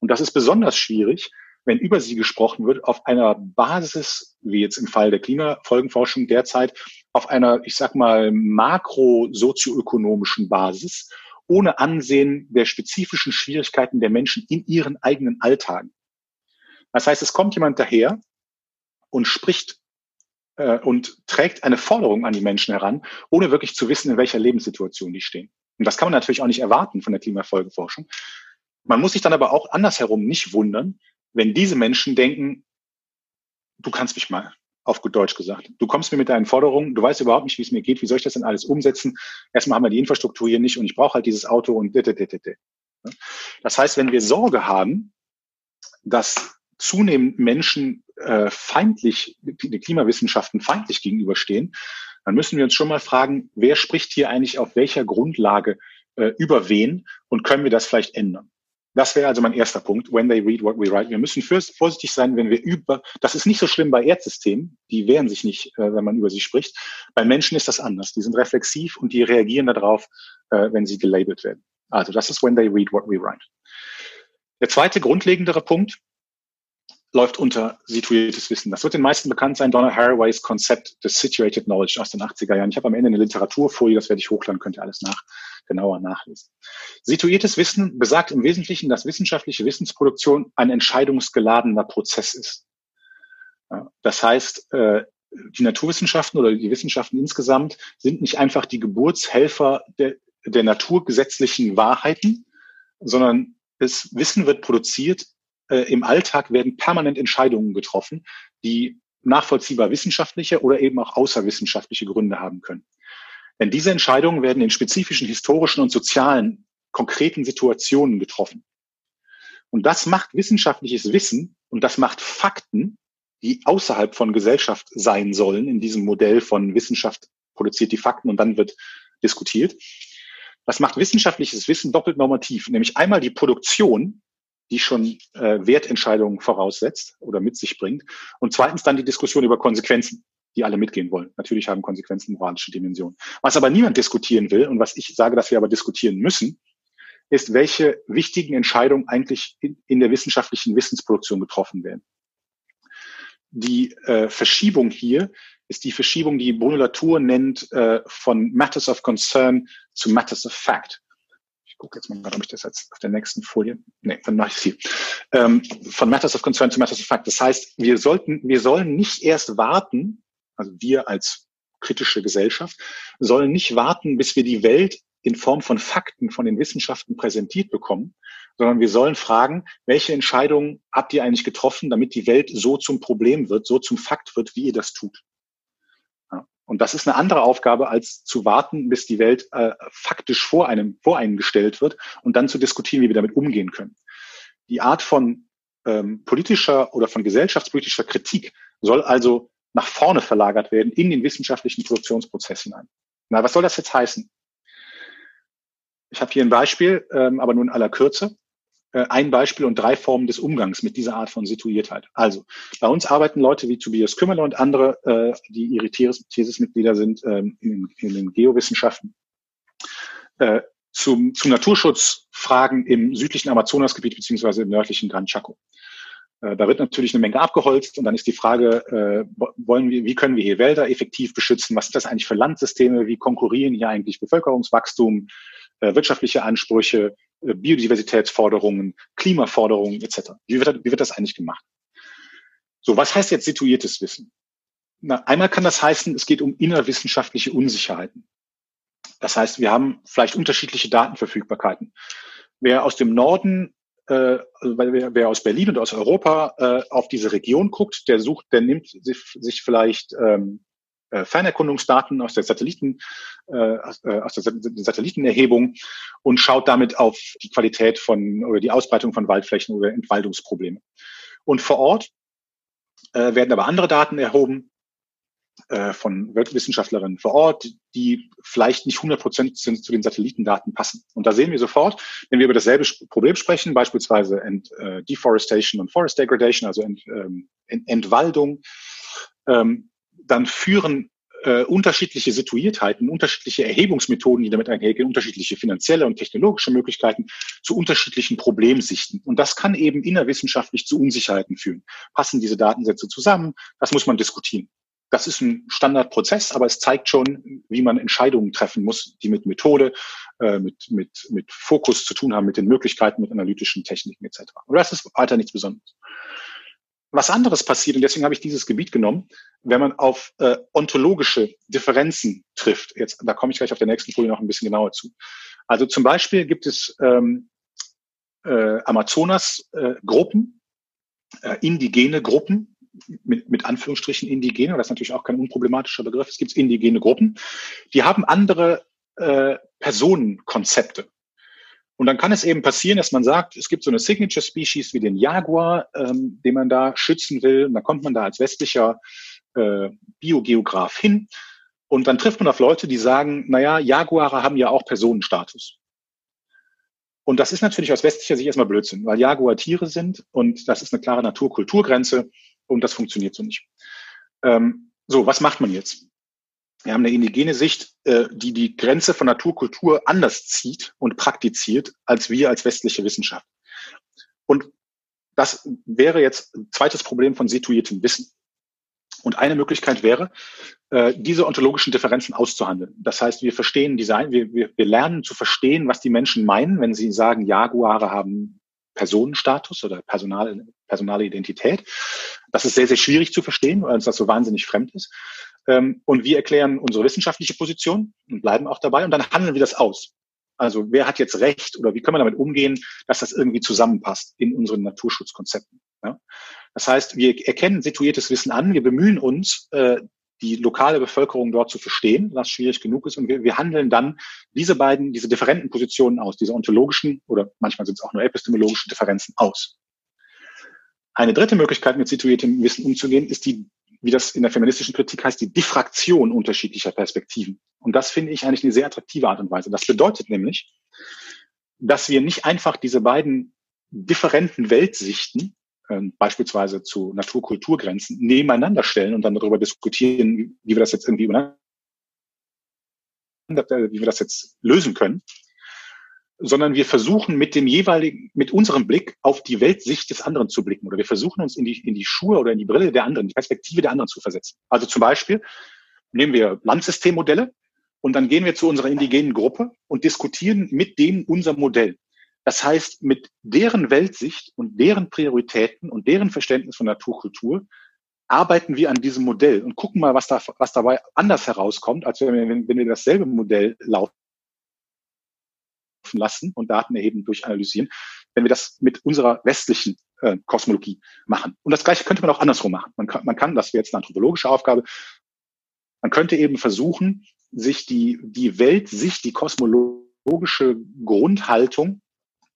Und das ist besonders schwierig, wenn über sie gesprochen wird, auf einer Basis, wie jetzt im Fall der Klimafolgenforschung derzeit, auf einer, ich sag mal, makro-sozioökonomischen Basis, ohne Ansehen der spezifischen Schwierigkeiten der Menschen in ihren eigenen Alltagen. Das heißt, es kommt jemand daher und spricht äh, und trägt eine Forderung an die Menschen heran, ohne wirklich zu wissen, in welcher Lebenssituation die stehen. Und das kann man natürlich auch nicht erwarten von der Klimafolgenforschung. Man muss sich dann aber auch andersherum nicht wundern, wenn diese Menschen denken, du kannst mich mal, auf gut Deutsch gesagt. Du kommst mir mit deinen Forderungen, du weißt überhaupt nicht, wie es mir geht, wie soll ich das denn alles umsetzen? Erstmal haben wir die Infrastruktur hier nicht und ich brauche halt dieses Auto und das heißt, wenn wir Sorge haben, dass zunehmend Menschen äh, feindlich, die Klimawissenschaften feindlich gegenüberstehen, dann müssen wir uns schon mal fragen, wer spricht hier eigentlich auf welcher Grundlage äh, über wen und können wir das vielleicht ändern? Das wäre also mein erster Punkt. When they read what we write. Wir müssen first vorsichtig sein, wenn wir über, das ist nicht so schlimm bei Erdsystemen. Die wehren sich nicht, äh, wenn man über sie spricht. Bei Menschen ist das anders. Die sind reflexiv und die reagieren darauf, äh, wenn sie gelabelt werden. Also das ist when they read what we write. Der zweite grundlegendere Punkt läuft unter situiertes Wissen. Das wird den meisten bekannt sein, Donna Haraways Konzept des Situated Knowledge aus den 80er Jahren. Ich habe am Ende eine Literaturfolie, das werde ich hochladen, könnt ihr alles nach, genauer nachlesen. Situiertes Wissen besagt im Wesentlichen, dass wissenschaftliche Wissensproduktion ein entscheidungsgeladener Prozess ist. Das heißt, äh, die Naturwissenschaften oder die Wissenschaften insgesamt sind nicht einfach die Geburtshelfer der, der naturgesetzlichen Wahrheiten, sondern das Wissen wird produziert äh, im Alltag werden permanent Entscheidungen getroffen, die nachvollziehbar wissenschaftliche oder eben auch außerwissenschaftliche Gründe haben können. Denn diese Entscheidungen werden in spezifischen historischen und sozialen, konkreten Situationen getroffen. Und das macht wissenschaftliches Wissen und das macht Fakten, die außerhalb von Gesellschaft sein sollen, in diesem Modell von Wissenschaft produziert die Fakten und dann wird diskutiert. Das macht wissenschaftliches Wissen doppelt normativ, nämlich einmal die Produktion die schon äh, Wertentscheidungen voraussetzt oder mit sich bringt. Und zweitens dann die Diskussion über Konsequenzen, die alle mitgehen wollen. Natürlich haben Konsequenzen moralische Dimensionen. Was aber niemand diskutieren will und was ich sage, dass wir aber diskutieren müssen, ist, welche wichtigen Entscheidungen eigentlich in, in der wissenschaftlichen Wissensproduktion getroffen werden. Die äh, Verschiebung hier ist die Verschiebung, die Bruno Latour nennt, äh, von Matters of Concern zu Matters of Fact gucke jetzt mal gerade, ob ich das jetzt auf der nächsten Folie, nee, dann mache ich es hier, ähm, von Matters of Concern zu Matters of Fact. Das heißt, wir sollten, wir sollen nicht erst warten, also wir als kritische Gesellschaft, sollen nicht warten, bis wir die Welt in Form von Fakten von den Wissenschaften präsentiert bekommen, sondern wir sollen fragen, welche Entscheidungen habt ihr eigentlich getroffen, damit die Welt so zum Problem wird, so zum Fakt wird, wie ihr das tut. Und das ist eine andere Aufgabe, als zu warten, bis die Welt äh, faktisch vor einem, vor einem gestellt wird und dann zu diskutieren, wie wir damit umgehen können. Die Art von ähm, politischer oder von gesellschaftspolitischer Kritik soll also nach vorne verlagert werden in den wissenschaftlichen Produktionsprozess hinein. Na, was soll das jetzt heißen? Ich habe hier ein Beispiel, ähm, aber nur in aller Kürze. Äh, ein Beispiel und drei Formen des Umgangs mit dieser Art von Situiertheit. Also bei uns arbeiten Leute wie Tobias Kümmerle und andere, äh, die ihre Thesis-Mitglieder sind ähm, in, in den Geowissenschaften, äh, zum, zu Naturschutzfragen im südlichen Amazonasgebiet beziehungsweise im nördlichen Gran Chaco. Äh, da wird natürlich eine Menge abgeholzt und dann ist die Frage, äh, wollen wir, wie können wir hier Wälder effektiv beschützen? Was sind das eigentlich für Landsysteme? Wie konkurrieren hier eigentlich Bevölkerungswachstum, äh, wirtschaftliche Ansprüche, Biodiversitätsforderungen, Klimaforderungen etc. Wie wird, wie wird das eigentlich gemacht? So, was heißt jetzt situiertes Wissen? Na, einmal kann das heißen, es geht um innerwissenschaftliche Unsicherheiten. Das heißt, wir haben vielleicht unterschiedliche Datenverfügbarkeiten. Wer aus dem Norden, äh, also wer, wer aus Berlin und aus Europa äh, auf diese Region guckt, der sucht, der nimmt sich, sich vielleicht ähm, äh, Fernerkundungsdaten aus der Satelliten, äh, aus äh, der Satellitenerhebung und schaut damit auf die Qualität von oder die Ausbreitung von Waldflächen oder Entwaldungsprobleme. Und vor Ort äh, werden aber andere Daten erhoben äh, von Wissenschaftlerinnen vor Ort, die vielleicht nicht 100 Prozent zu den Satellitendaten passen. Und da sehen wir sofort, wenn wir über dasselbe Problem sprechen, beispielsweise Ent, äh, Deforestation und Forest Degradation, also Ent, ähm, Entwaldung, ähm, dann führen äh, unterschiedliche Situiertheiten, unterschiedliche Erhebungsmethoden, die damit einhergehen, unterschiedliche finanzielle und technologische Möglichkeiten zu unterschiedlichen Problemsichten. Und das kann eben innerwissenschaftlich zu Unsicherheiten führen. Passen diese Datensätze zusammen? Das muss man diskutieren. Das ist ein Standardprozess, aber es zeigt schon, wie man Entscheidungen treffen muss, die mit Methode, äh, mit, mit, mit Fokus zu tun haben, mit den Möglichkeiten, mit analytischen Techniken etc. Und das ist weiter nichts Besonderes was anderes passiert, und deswegen habe ich dieses Gebiet genommen, wenn man auf äh, ontologische Differenzen trifft. Jetzt, da komme ich gleich auf der nächsten Folie noch ein bisschen genauer zu. Also zum Beispiel gibt es ähm, äh, Amazonas-Gruppen, äh, indigene Gruppen, mit, mit Anführungsstrichen indigene, das ist natürlich auch kein unproblematischer Begriff, es gibt indigene Gruppen, die haben andere äh, Personenkonzepte. Und dann kann es eben passieren, dass man sagt, es gibt so eine Signature Species wie den Jaguar, ähm, den man da schützen will. Und dann kommt man da als westlicher äh, Biogeograf hin. Und dann trifft man auf Leute, die sagen, naja, Jaguare haben ja auch Personenstatus. Und das ist natürlich aus westlicher Sicht erstmal Blödsinn, weil Jaguar Tiere sind und das ist eine klare Natur-Kulturgrenze und das funktioniert so nicht. Ähm, so, was macht man jetzt? Wir haben eine indigene Sicht, äh, die die Grenze von Naturkultur anders zieht und praktiziert als wir als westliche Wissenschaft. Und das wäre jetzt ein zweites Problem von situiertem Wissen. Und eine Möglichkeit wäre, äh, diese ontologischen Differenzen auszuhandeln. Das heißt, wir verstehen Design, wir, wir, wir lernen zu verstehen, was die Menschen meinen, wenn sie sagen, Jaguare haben Personenstatus oder personale, personale Identität. Das ist sehr, sehr schwierig zu verstehen, weil uns das so wahnsinnig fremd ist. Ähm, und wir erklären unsere wissenschaftliche Position und bleiben auch dabei und dann handeln wir das aus. Also wer hat jetzt recht oder wie können wir damit umgehen, dass das irgendwie zusammenpasst in unseren Naturschutzkonzepten. Ja? Das heißt, wir erkennen situiertes Wissen an, wir bemühen uns, äh, die lokale Bevölkerung dort zu verstehen, was schwierig genug ist. Und wir, wir handeln dann diese beiden, diese differenten Positionen aus, diese ontologischen oder manchmal sind es auch nur epistemologischen Differenzen aus. Eine dritte Möglichkeit, mit situiertem Wissen umzugehen, ist die wie das in der feministischen Kritik heißt, die Diffraktion unterschiedlicher Perspektiven. Und das finde ich eigentlich eine sehr attraktive Art und Weise. Das bedeutet nämlich, dass wir nicht einfach diese beiden differenten Weltsichten, äh, beispielsweise zu Natur-Kultur-Grenzen, nebeneinander stellen und dann darüber diskutieren, wie, wir das jetzt irgendwie wie wir das jetzt lösen können, sondern wir versuchen mit dem jeweiligen, mit unserem Blick auf die Weltsicht des anderen zu blicken oder wir versuchen uns in die, in die Schuhe oder in die Brille der anderen, die Perspektive der anderen zu versetzen. Also zum Beispiel nehmen wir Landsystemmodelle Und dann gehen wir zu unserer indigenen Gruppe und diskutieren mit denen unser Modell. Das heißt, mit deren Weltsicht und deren Prioritäten und deren Verständnis von Naturkultur arbeiten wir an diesem Modell und gucken mal, was, da, was dabei anders herauskommt, als wenn wir, wenn wir dasselbe Modell laufen lassen und Daten erheben, durchanalysieren, wenn wir das mit unserer westlichen äh, Kosmologie machen. Und das Gleiche könnte man auch andersrum machen. Man kann, man kann, das wäre jetzt eine anthropologische Aufgabe, man könnte eben versuchen, sich die, die Weltsicht, die kosmologische Grundhaltung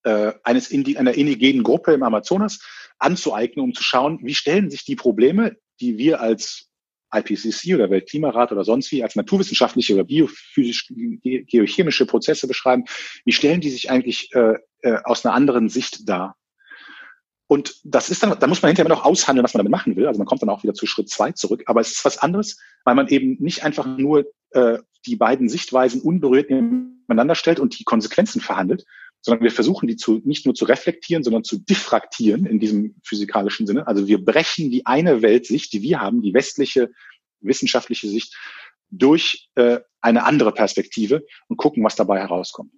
äh, eines Indi einer indigenen Gruppe im Amazonas anzueignen, um zu schauen, wie stellen sich die Probleme, die wir als IPCC oder Weltklimarat oder sonst wie als naturwissenschaftliche oder biophysisch geochemische Prozesse beschreiben, wie stellen die sich eigentlich äh, äh, aus einer anderen Sicht dar? Und das ist dann, da muss man hinterher noch aushandeln, was man damit machen will. Also man kommt dann auch wieder zu Schritt zwei zurück. Aber es ist was anderes, weil man eben nicht einfach nur äh, die beiden Sichtweisen unberührt nebeneinander stellt und die Konsequenzen verhandelt, sondern wir versuchen die zu, nicht nur zu reflektieren, sondern zu diffraktieren in diesem physikalischen Sinne. Also wir brechen die eine Weltsicht, die wir haben, die westliche wissenschaftliche Sicht, durch äh, eine andere Perspektive und gucken, was dabei herauskommt.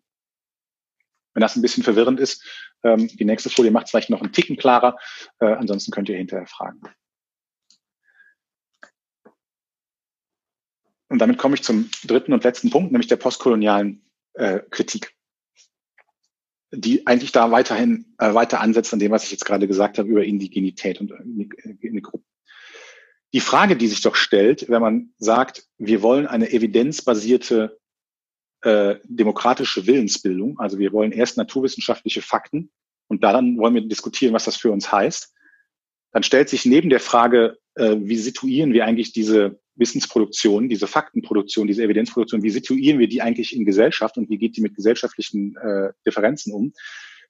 Wenn das ein bisschen verwirrend ist, ähm, die nächste Folie macht es vielleicht noch einen Ticken klarer. Äh, ansonsten könnt ihr hinterher fragen. Und damit komme ich zum dritten und letzten Punkt, nämlich der postkolonialen äh, Kritik, die eigentlich da weiterhin äh, weiter ansetzt an dem, was ich jetzt gerade gesagt habe über Indigenität und äh. Die Frage, die sich doch stellt, wenn man sagt, wir wollen eine evidenzbasierte äh, demokratische Willensbildung. Also wir wollen erst naturwissenschaftliche Fakten und dann wollen wir diskutieren, was das für uns heißt. Dann stellt sich neben der Frage, äh, wie situieren wir eigentlich diese Wissensproduktion, diese Faktenproduktion, diese Evidenzproduktion, wie situieren wir die eigentlich in Gesellschaft und wie geht die mit gesellschaftlichen äh, Differenzen um?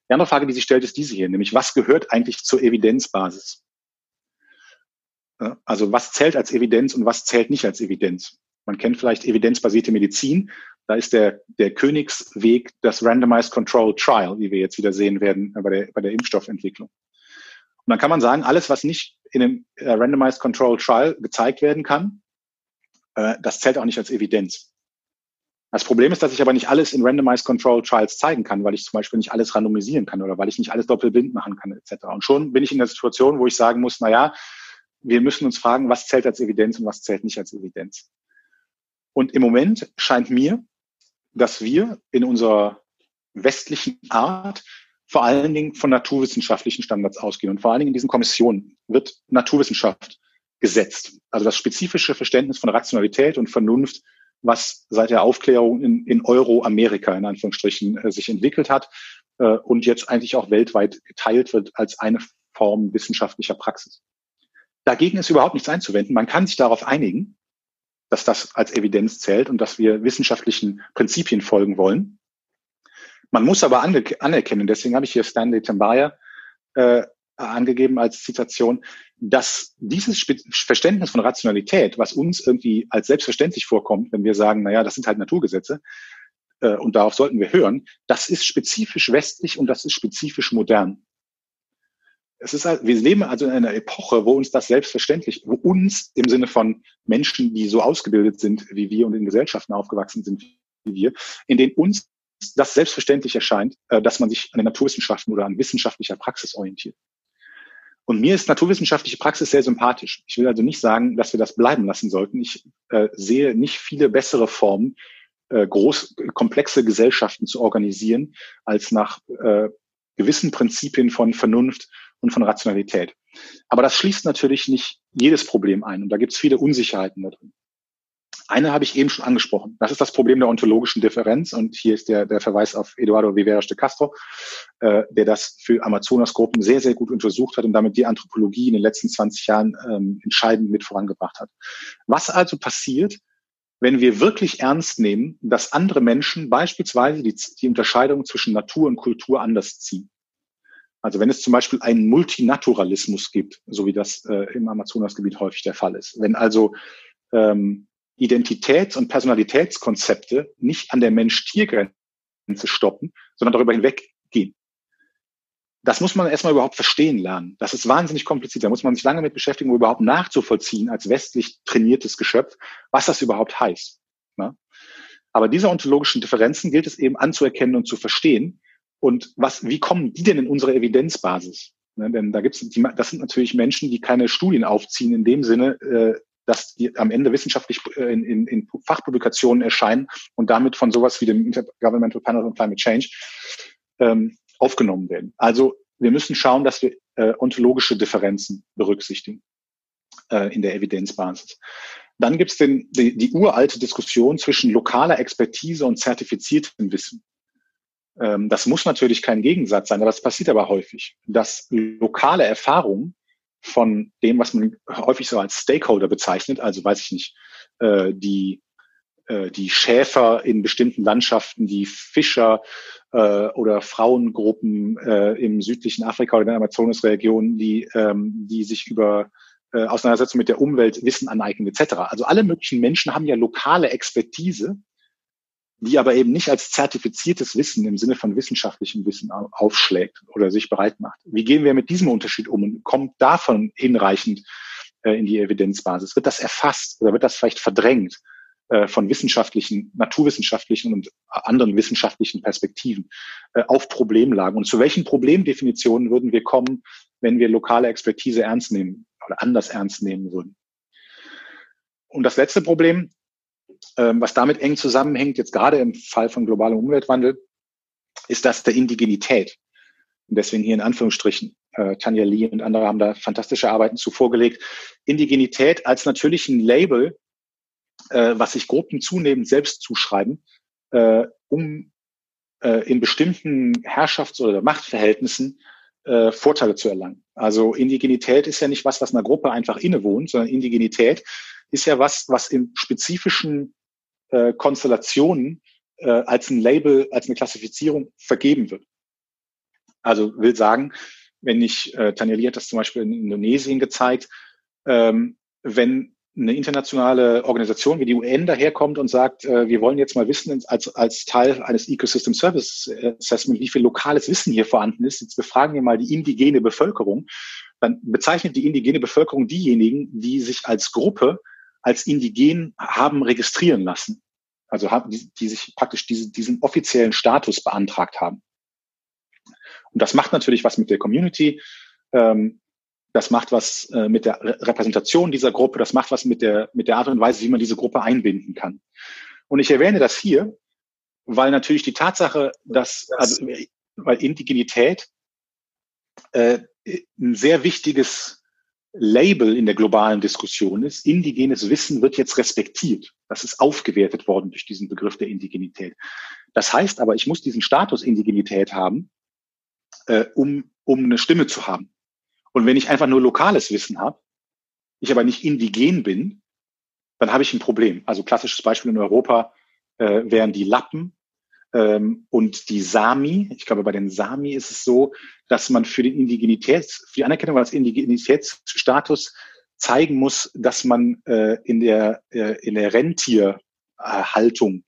Die andere Frage, die sich stellt, ist diese hier, nämlich was gehört eigentlich zur Evidenzbasis? Also was zählt als Evidenz und was zählt nicht als Evidenz? Man kennt vielleicht evidenzbasierte Medizin. Da ist der, der Königsweg das Randomized Control Trial, wie wir jetzt wieder sehen werden bei der, bei der Impfstoffentwicklung. Und dann kann man sagen, alles, was nicht in einem äh, Randomized Control Trial gezeigt werden kann, äh, das zählt auch nicht als Evidenz. Das Problem ist, dass ich aber nicht alles in Randomized Control Trials zeigen kann, weil ich zum Beispiel nicht alles randomisieren kann oder weil ich nicht alles doppelblind machen kann, etc. Und schon bin ich in der Situation, wo ich sagen muss, na ja, wir müssen uns fragen, was zählt als Evidenz und was zählt nicht als Evidenz. Und im Moment scheint mir, dass wir in unserer westlichen Art vor allen Dingen von naturwissenschaftlichen Standards ausgehen. Und vor allen Dingen in diesen Kommissionen wird Naturwissenschaft gesetzt. Also das spezifische Verständnis von Rationalität und Vernunft, was seit der Aufklärung in, in Euro-Amerika in Anführungsstrichen äh, sich entwickelt hat äh, und jetzt eigentlich auch weltweit geteilt wird als eine Form wissenschaftlicher Praxis. Dagegen ist überhaupt nichts einzuwenden. Man kann sich darauf einigen, dass das als Evidenz zählt und dass wir wissenschaftlichen Prinzipien folgen wollen. Man muss aber anerkennen, deswegen habe ich hier Stanley Tembaya äh, angegeben als Zitation, dass dieses Verständnis von Rationalität, was uns irgendwie als selbstverständlich vorkommt, wenn wir sagen, naja, das sind halt Naturgesetze äh, und darauf sollten wir hören, das ist spezifisch westlich und das ist spezifisch modern. Es ist halt, wir leben also in einer Epoche, wo uns das selbstverständlich, wo uns im Sinne von Menschen, die so ausgebildet sind wie wir und in Gesellschaften aufgewachsen sind wie wir, in denen uns das selbstverständlich erscheint, äh, dass man sich an den Naturwissenschaften oder an wissenschaftlicher Praxis orientiert. Und mir ist naturwissenschaftliche Praxis sehr sympathisch. Ich will also nicht sagen, dass wir das bleiben lassen sollten. Ich äh, sehe nicht viele bessere Formen, äh, groß, komplexe Gesellschaften zu organisieren, als nach äh, gewissen Prinzipien von Vernunft und von Rationalität. Aber das schließt natürlich nicht jedes Problem ein und da gibt es viele Unsicherheiten da drin. Eine habe ich eben schon angesprochen. Das ist das Problem der ontologischen Differenz. Und hier ist der, der Verweis auf Eduardo Viveras de Castro, äh, der das für Amazonasgruppen sehr, sehr gut untersucht hat und damit die Anthropologie in den letzten 20 Jahren ähm, entscheidend mit vorangebracht hat. Was also passiert, wenn wir wirklich ernst nehmen, dass andere Menschen beispielsweise die, die Unterscheidung zwischen Natur und Kultur anders ziehen? Also wenn es zum Beispiel einen Multinaturalismus gibt, so wie das äh, im Amazonasgebiet häufig der Fall ist, wenn also ähm, Identitäts- und Personalitätskonzepte nicht an der Mensch-Tier-Grenze stoppen, sondern darüber hinweggehen. Das muss man erstmal überhaupt verstehen lernen. Das ist wahnsinnig kompliziert. Da muss man sich lange mit beschäftigen, um überhaupt nachzuvollziehen als westlich trainiertes Geschöpf, was das überhaupt heißt. Ne? Aber diese ontologischen Differenzen gilt es eben anzuerkennen und zu verstehen. Und was, wie kommen die denn in unsere Evidenzbasis? Ne, denn da gibt's, die, das sind natürlich Menschen, die keine Studien aufziehen in dem Sinne, äh, dass die am Ende wissenschaftlich äh, in, in, in Fachpublikationen erscheinen und damit von sowas wie dem Intergovernmental Panel on Climate Change ähm, aufgenommen werden. Also wir müssen schauen, dass wir äh, ontologische Differenzen berücksichtigen äh, in der Evidenzbasis. Dann gibt es die, die uralte Diskussion zwischen lokaler Expertise und zertifiziertem Wissen. Ähm, das muss natürlich kein Gegensatz sein, aber es passiert aber häufig, dass lokale Erfahrungen von dem, was man häufig so als Stakeholder bezeichnet, also weiß ich nicht, äh, die, äh, die Schäfer in bestimmten Landschaften, die Fischer äh, oder Frauengruppen äh, im südlichen Afrika oder in der Amazonasregion, die, ähm, die sich über äh, Auseinandersetzung mit der Umwelt Wissen aneignen etc. Also alle möglichen Menschen haben ja lokale Expertise, die aber eben nicht als zertifiziertes Wissen im Sinne von wissenschaftlichem Wissen aufschlägt oder sich bereit macht. Wie gehen wir mit diesem Unterschied um und kommt davon hinreichend äh, in die Evidenzbasis? Wird das erfasst oder wird das vielleicht verdrängt äh, von wissenschaftlichen, naturwissenschaftlichen und anderen wissenschaftlichen Perspektiven äh, auf Problemlagen? Und zu welchen Problemdefinitionen würden wir kommen, wenn wir lokale Expertise ernst nehmen oder anders ernst nehmen würden? Und das letzte Problem, was damit eng zusammenhängt, jetzt gerade im Fall von globalem Umweltwandel, ist das der Indigenität. Und deswegen hier in Anführungsstrichen. Äh, Tanja Lee und andere haben da fantastische Arbeiten zu vorgelegt. Indigenität als natürlichen Label, äh, was sich Gruppen zunehmend selbst zuschreiben, äh, um äh, in bestimmten Herrschafts- oder Machtverhältnissen äh, Vorteile zu erlangen. Also Indigenität ist ja nicht was, was einer Gruppe einfach innewohnt, sondern Indigenität ist ja was, was in spezifischen äh, Konstellationen äh, als ein Label, als eine Klassifizierung vergeben wird. Also will sagen, wenn ich, äh, Tanja hat das zum Beispiel in Indonesien gezeigt, ähm, wenn eine internationale Organisation wie die UN daherkommt und sagt, äh, wir wollen jetzt mal wissen, als, als Teil eines Ecosystem Service Assessment, wie viel lokales Wissen hier vorhanden ist. Jetzt befragen wir mal die indigene Bevölkerung. Dann bezeichnet die indigene Bevölkerung diejenigen, die sich als Gruppe als indigen haben registrieren lassen. Also haben, die, die sich praktisch diese, diesen offiziellen Status beantragt haben. Und das macht natürlich was mit der Community. Ähm, das macht was äh, mit der Repräsentation dieser Gruppe. Das macht was mit der, mit der Art und Weise, wie man diese Gruppe einbinden kann. Und ich erwähne das hier, weil natürlich die Tatsache, dass, also, weil Indigenität äh, ein sehr wichtiges Label in der globalen Diskussion ist, indigenes Wissen wird jetzt respektiert. Das ist aufgewertet worden durch diesen Begriff der Indigenität. Das heißt aber, ich muss diesen Status Indigenität haben, äh, um, um eine Stimme zu haben. Und wenn ich einfach nur lokales Wissen habe, ich aber nicht indigen bin, dann habe ich ein Problem. Also klassisches Beispiel in Europa äh, wären die Lappen ähm, und die Sami, ich glaube, bei den Sami ist es so, dass man für den Indigenitäts, für die Anerkennung als Indigenitätsstatus zeigen muss, dass man äh, in der äh, in der Rentierhaltung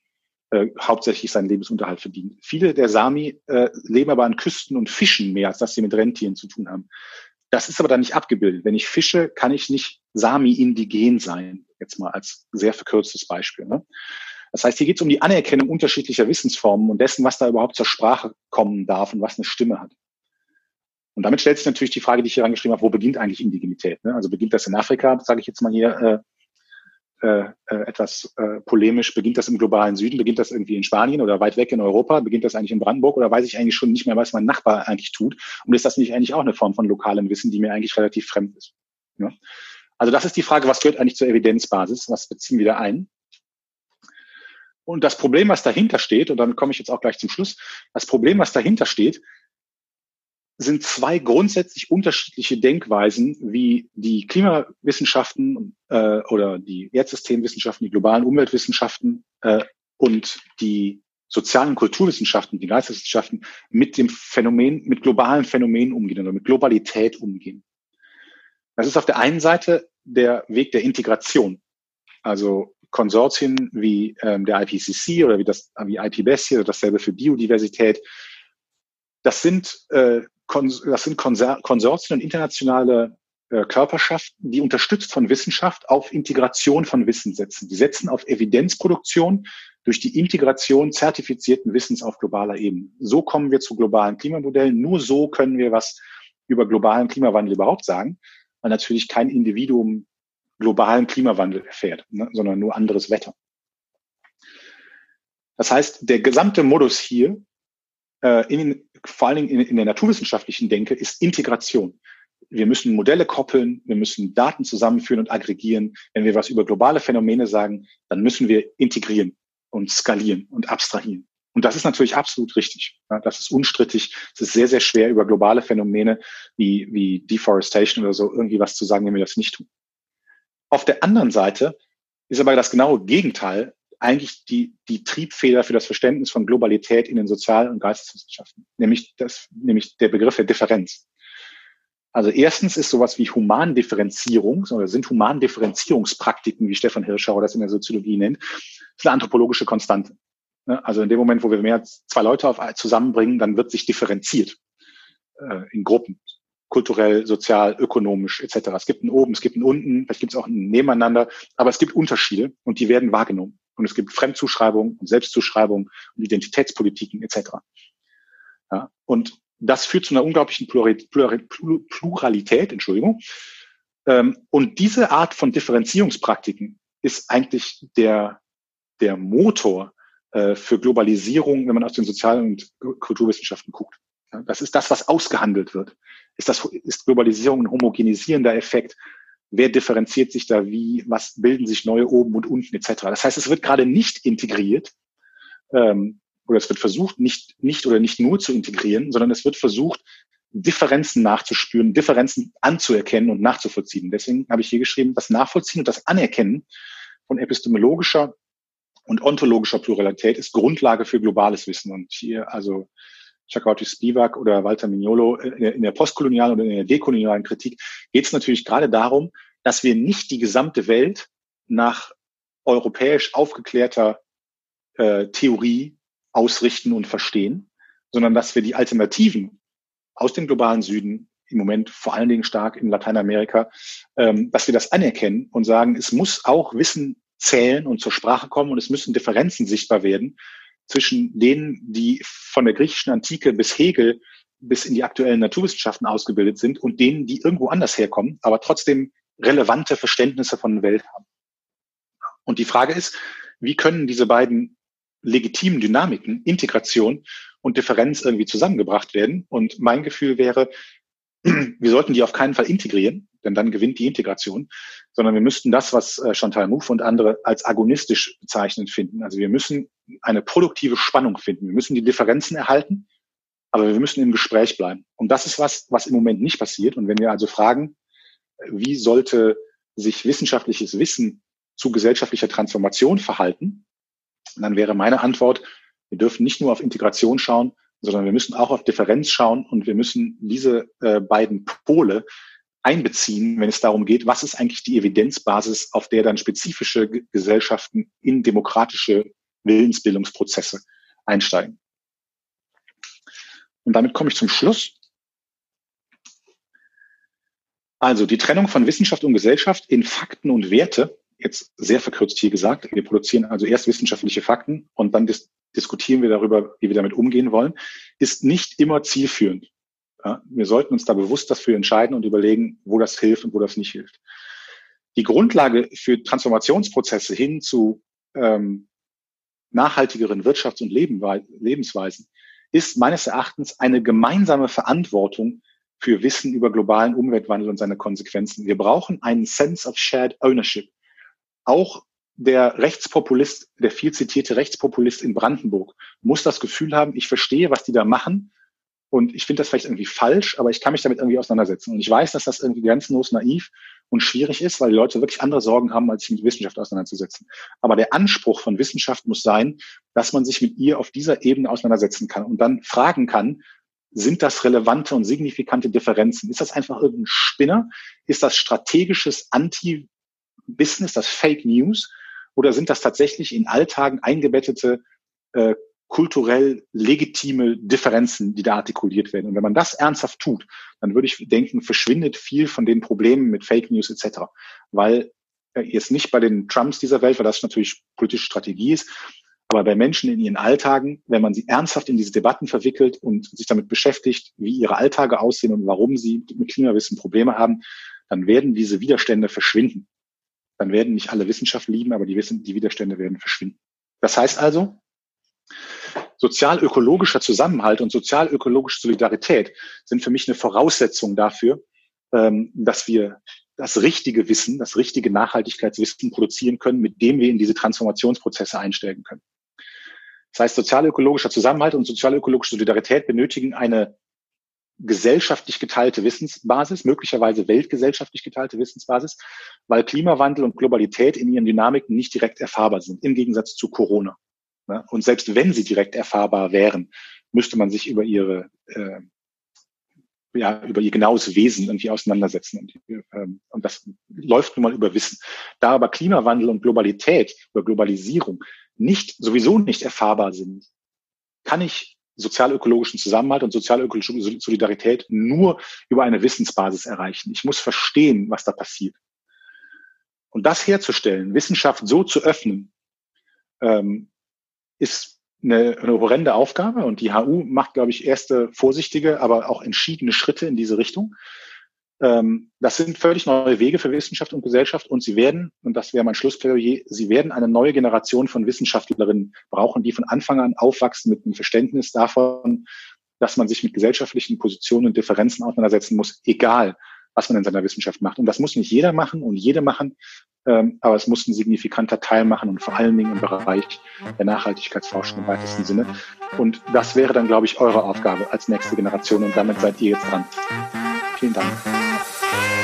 äh, hauptsächlich seinen Lebensunterhalt verdient. Viele der Sami äh, leben aber an Küsten und fischen mehr, als dass sie mit Rentieren zu tun haben. Das ist aber dann nicht abgebildet. Wenn ich fische, kann ich nicht Sami-indigen sein. Jetzt mal als sehr verkürztes Beispiel. Ne? Das heißt, hier geht es um die Anerkennung unterschiedlicher Wissensformen und dessen, was da überhaupt zur Sprache kommen darf und was eine Stimme hat. Und damit stellt sich natürlich die Frage, die ich hier angeschrieben habe, wo beginnt eigentlich Indigenität? Ne? Also beginnt das in Afrika, sage ich jetzt mal hier äh, äh, äh, etwas äh, polemisch, beginnt das im globalen Süden, beginnt das irgendwie in Spanien oder weit weg in Europa, beginnt das eigentlich in Brandenburg oder weiß ich eigentlich schon nicht mehr, was mein Nachbar eigentlich tut? Und ist das nicht eigentlich auch eine Form von lokalem Wissen, die mir eigentlich relativ fremd ist? Ja? Also das ist die Frage, was gehört eigentlich zur Evidenzbasis? Was beziehen wir da ein? Und das Problem, was dahinter steht, und damit komme ich jetzt auch gleich zum Schluss, das Problem, was dahinter steht, sind zwei grundsätzlich unterschiedliche Denkweisen, wie die Klimawissenschaften äh, oder die Erdsystemwissenschaften, die globalen Umweltwissenschaften äh, und die sozialen Kulturwissenschaften, die Geisteswissenschaften mit dem Phänomen, mit globalen Phänomenen umgehen oder mit Globalität umgehen. Das ist auf der einen Seite der Weg der Integration. Also Konsortien wie ähm, der IPCC oder wie das wie IPBES oder dasselbe für Biodiversität. Das sind, äh, das sind Konsortien und internationale äh, Körperschaften, die unterstützt von Wissenschaft auf Integration von Wissen setzen. Die setzen auf Evidenzproduktion durch die Integration zertifizierten Wissens auf globaler Ebene. So kommen wir zu globalen Klimamodellen. Nur so können wir was über globalen Klimawandel überhaupt sagen, weil natürlich kein Individuum globalen Klimawandel erfährt, ne, sondern nur anderes Wetter. Das heißt, der gesamte Modus hier, äh, in, vor allen Dingen in, in der naturwissenschaftlichen Denke, ist Integration. Wir müssen Modelle koppeln, wir müssen Daten zusammenführen und aggregieren. Wenn wir was über globale Phänomene sagen, dann müssen wir integrieren und skalieren und abstrahieren. Und das ist natürlich absolut richtig. Das ist unstrittig. Es ist sehr, sehr schwer, über globale Phänomene wie, wie Deforestation oder so irgendwie was zu sagen, wenn wir das nicht tun. Auf der anderen Seite ist aber das genaue Gegenteil eigentlich die, die Triebfeder für das Verständnis von Globalität in den Sozial- und Geisteswissenschaften, nämlich, das, nämlich der Begriff der Differenz. Also erstens ist sowas wie Humandifferenzierung oder sind Humandifferenzierungspraktiken, wie Stefan Hirschauer das in der Soziologie nennt, ist eine anthropologische Konstante. Also in dem Moment, wo wir mehr als zwei Leute auf, zusammenbringen, dann wird sich differenziert äh, in Gruppen, kulturell, sozial, ökonomisch etc. Es gibt ein Oben, es gibt ein Unten, vielleicht gibt es auch ein Nebeneinander, aber es gibt Unterschiede und die werden wahrgenommen. Und es gibt Fremdzuschreibung und Selbstzuschreibung und Identitätspolitiken etc. Ja, und das führt zu einer unglaublichen Pluralität, Entschuldigung. Ähm, und diese Art von Differenzierungspraktiken ist eigentlich der, der Motor äh, für Globalisierung, wenn man aus den Sozial- und Kulturwissenschaften guckt. Das ist das, was ausgehandelt wird. Ist, das, ist Globalisierung ein homogenisierender Effekt? Wer differenziert sich da wie? Was bilden sich neue oben und unten etc.? Das heißt, es wird gerade nicht integriert, ähm, oder es wird versucht, nicht, nicht oder nicht nur zu integrieren, sondern es wird versucht, Differenzen nachzuspüren, Differenzen anzuerkennen und nachzuvollziehen. Deswegen habe ich hier geschrieben, das Nachvollziehen und das Anerkennen von epistemologischer und ontologischer Pluralität ist Grundlage für globales Wissen. Und hier, also Chakravarti Spivak oder Walter Mignolo in der postkolonialen oder in der dekolonialen Kritik geht es natürlich gerade darum, dass wir nicht die gesamte Welt nach europäisch aufgeklärter äh, Theorie ausrichten und verstehen, sondern dass wir die Alternativen aus dem globalen Süden, im Moment vor allen Dingen stark in Lateinamerika, ähm, dass wir das anerkennen und sagen, es muss auch Wissen zählen und zur Sprache kommen und es müssen Differenzen sichtbar werden zwischen denen, die von der griechischen Antike bis Hegel bis in die aktuellen Naturwissenschaften ausgebildet sind und denen, die irgendwo anders herkommen, aber trotzdem relevante Verständnisse von der Welt haben. Und die Frage ist, wie können diese beiden legitimen Dynamiken, Integration und Differenz irgendwie zusammengebracht werden. Und mein Gefühl wäre, wir sollten die auf keinen Fall integrieren, denn dann gewinnt die Integration, sondern wir müssten das, was äh, Chantal Mouffe und andere als agonistisch bezeichnen, finden. Also wir müssen eine produktive Spannung finden. Wir müssen die Differenzen erhalten, aber wir müssen im Gespräch bleiben. Und das ist was, was im Moment nicht passiert. Und wenn wir also fragen, wie sollte sich wissenschaftliches Wissen zu gesellschaftlicher Transformation verhalten, dann wäre meine Antwort, wir dürfen nicht nur auf Integration schauen, sondern wir müssen auch auf Differenz schauen und wir müssen diese äh, beiden Pole einbeziehen, wenn es darum geht, was ist eigentlich die Evidenzbasis, auf der dann spezifische Gesellschaften in demokratische Willensbildungsprozesse einsteigen. Und damit komme ich zum Schluss. Also die Trennung von Wissenschaft und Gesellschaft in Fakten und Werte jetzt sehr verkürzt hier gesagt, wir produzieren also erst wissenschaftliche Fakten und dann diskutieren wir darüber, wie wir damit umgehen wollen, ist nicht immer zielführend. Ja, wir sollten uns da bewusst dafür entscheiden und überlegen, wo das hilft und wo das nicht hilft. Die Grundlage für Transformationsprozesse hin zu ähm, nachhaltigeren Wirtschafts- und Lebensweisen ist meines Erachtens eine gemeinsame Verantwortung für Wissen über globalen Umweltwandel und seine Konsequenzen. Wir brauchen einen Sense of Shared Ownership auch der Rechtspopulist, der viel zitierte Rechtspopulist in Brandenburg, muss das Gefühl haben, ich verstehe, was die da machen. Und ich finde das vielleicht irgendwie falsch, aber ich kann mich damit irgendwie auseinandersetzen. Und ich weiß, dass das irgendwie grenzenlos naiv und schwierig ist, weil die Leute wirklich andere Sorgen haben, als sich mit Wissenschaft auseinanderzusetzen. Aber der Anspruch von Wissenschaft muss sein, dass man sich mit ihr auf dieser Ebene auseinandersetzen kann und dann fragen kann, sind das relevante und signifikante Differenzen? Ist das einfach irgendein Spinner? Ist das strategisches Anti Business, das Fake News? Oder sind das tatsächlich in Alltagen eingebettete, äh, kulturell legitime Differenzen, die da artikuliert werden? Und wenn man das ernsthaft tut, dann würde ich denken, verschwindet viel von den Problemen mit Fake News etc. Weil äh, jetzt nicht bei den Trumps dieser Welt, weil das natürlich politische Strategie ist, Aber bei Menschen in ihren Alltagen, wenn man sie ernsthaft in diese Debatten verwickelt und sich damit beschäftigt, wie ihre Alltage aussehen und warum sie mit Klimawissen Probleme haben, dann werden diese Widerstände verschwinden. Dann werden nicht alle Wissenschaft lieben, aber die, Wissen, die Widerstände werden verschwinden. Das heißt also, sozial-ökologischer Zusammenhalt und sozial-ökologische Solidarität sind für mich eine Voraussetzung dafür, ähm, dass wir das richtige Wissen, das richtige Nachhaltigkeitswissen produzieren können, mit dem wir in diese Transformationsprozesse einsteigen können. Das heißt, sozial-ökologischer Zusammenhalt und sozial-ökologische Solidarität benötigen eine gesellschaftlich geteilte Wissensbasis, möglicherweise weltgesellschaftlich geteilte Wissensbasis, weil Klimawandel und Globalität in ihren Dynamiken nicht direkt erfahrbar sind, im Gegensatz zu Corona. Und selbst wenn sie direkt erfahrbar wären, müsste man sich über ihre äh, ja, über ihr genaues Wesen irgendwie auseinandersetzen. Und, ähm, und das läuft nun mal über Wissen. Da aber Klimawandel und Globalität, über Globalisierung nicht, sowieso nicht erfahrbar sind, kann ich sozialökologischen Zusammenhalt und sozialökologische Solidarität nur über eine Wissensbasis erreichen. Ich muss verstehen, was da passiert. Und das herzustellen, Wissenschaft so zu öffnen, ähm, ist eine, eine horrende Aufgabe und die HU macht, glaube ich, erste vorsichtige, aber auch entschiedene Schritte in diese Richtung. Ähm, das sind völlig neue Wege für Wissenschaft und Gesellschaft und sie werden, und das wäre mein Schlussplädoyer, sie werden eine neue Generation von Wissenschaftlerinnen brauchen, die von Anfang an aufwachsen mit einem Verständnis davon, dass man sich mit gesellschaftlichen Positionen und Differenzen auseinandersetzen muss, egal was man in seiner Wissenschaft macht. Und das muss nicht jeder machen und jede machen, ähm, aber es muss ein signifikanter Teil machen und vor allen Dingen im Bereich der Nachhaltigkeitsforschung im weitesten Sinne. Und das wäre dann, glaube ich, eure Aufgabe als nächste Generation und damit seid ihr jetzt dran. Vielen Dank. Bye.